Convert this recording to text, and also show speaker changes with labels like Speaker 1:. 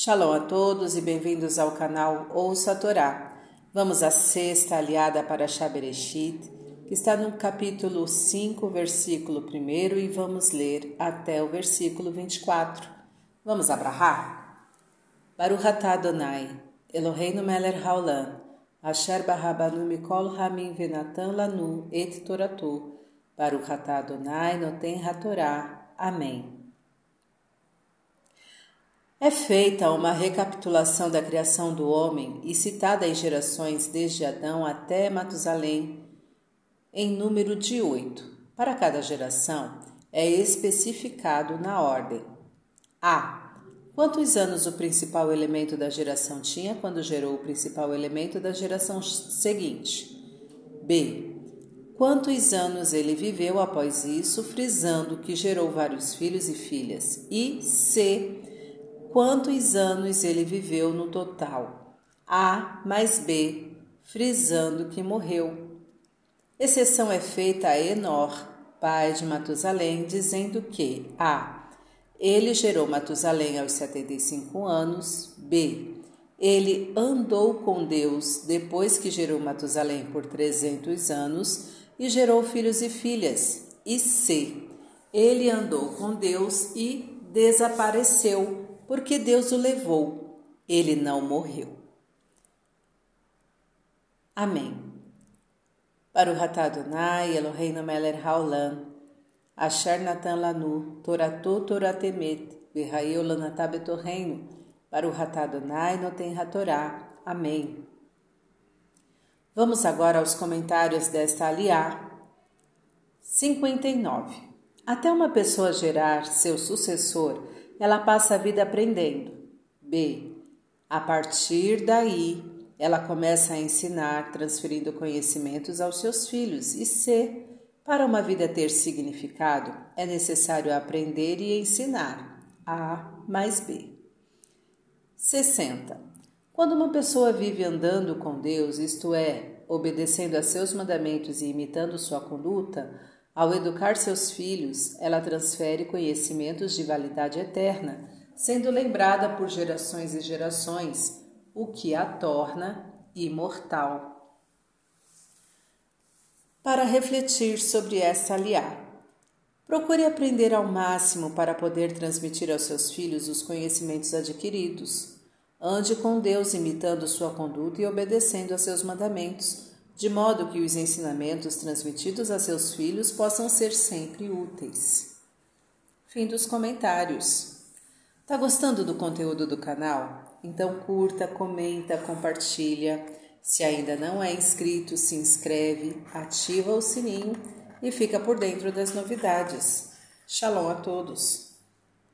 Speaker 1: Shalom a todos e bem-vindos ao canal Ouça a Torá. Vamos à sexta aliada para Shabereshit, que está no capítulo 5, versículo 1 e vamos ler até o versículo 24. Vamos abrahar? Baruch atah Adonai, Eloheinu melech haolam, asher barabanu mikol hamim venatan lanu et toratu, Baruch atah Adonai noten hatorá. Amém. É feita uma recapitulação da criação do homem e citada em gerações desde Adão até Matusalém, em número de oito. Para cada geração, é especificado na ordem: A. Quantos anos o principal elemento da geração tinha quando gerou o principal elemento da geração seguinte? B. Quantos anos ele viveu após isso, frisando que gerou vários filhos e filhas? E C quantos anos ele viveu no total. A mais B, frisando que morreu. Exceção é feita a Enor, pai de Matusalém, dizendo que A. Ele gerou Matusalém aos 75 anos. B. Ele andou com Deus depois que gerou Matusalém por 300 anos e gerou filhos e filhas. E C. Ele andou com Deus e desapareceu porque Deus o levou, ele não morreu. Amém. Para o Ratadonai, Eloheinu Meler Haolam, Asher Natan Lanu, Toratu Toratemet, Virraeu Lanatabetorreino, para o Ratadonai Noten Ratorá. Amém. Vamos agora aos comentários desta aliá. 59. Até uma pessoa gerar seu sucessor, ela passa a vida aprendendo. B. A partir daí, ela começa a ensinar, transferindo conhecimentos aos seus filhos. E C. Para uma vida ter significado, é necessário aprender e ensinar. A mais B. 60. Quando uma pessoa vive andando com Deus, isto é, obedecendo a seus mandamentos e imitando sua conduta, ao educar seus filhos, ela transfere conhecimentos de validade eterna, sendo lembrada por gerações e gerações, o que a torna imortal. Para refletir sobre essa aliá, procure aprender ao máximo para poder transmitir aos seus filhos os conhecimentos adquiridos. Ande com Deus, imitando sua conduta e obedecendo a seus mandamentos de modo que os ensinamentos transmitidos a seus filhos possam ser sempre úteis. Fim dos comentários. Tá gostando do conteúdo do canal? Então curta, comenta, compartilha. Se ainda não é inscrito, se inscreve, ativa o sininho e fica por dentro das novidades. Shalom a todos!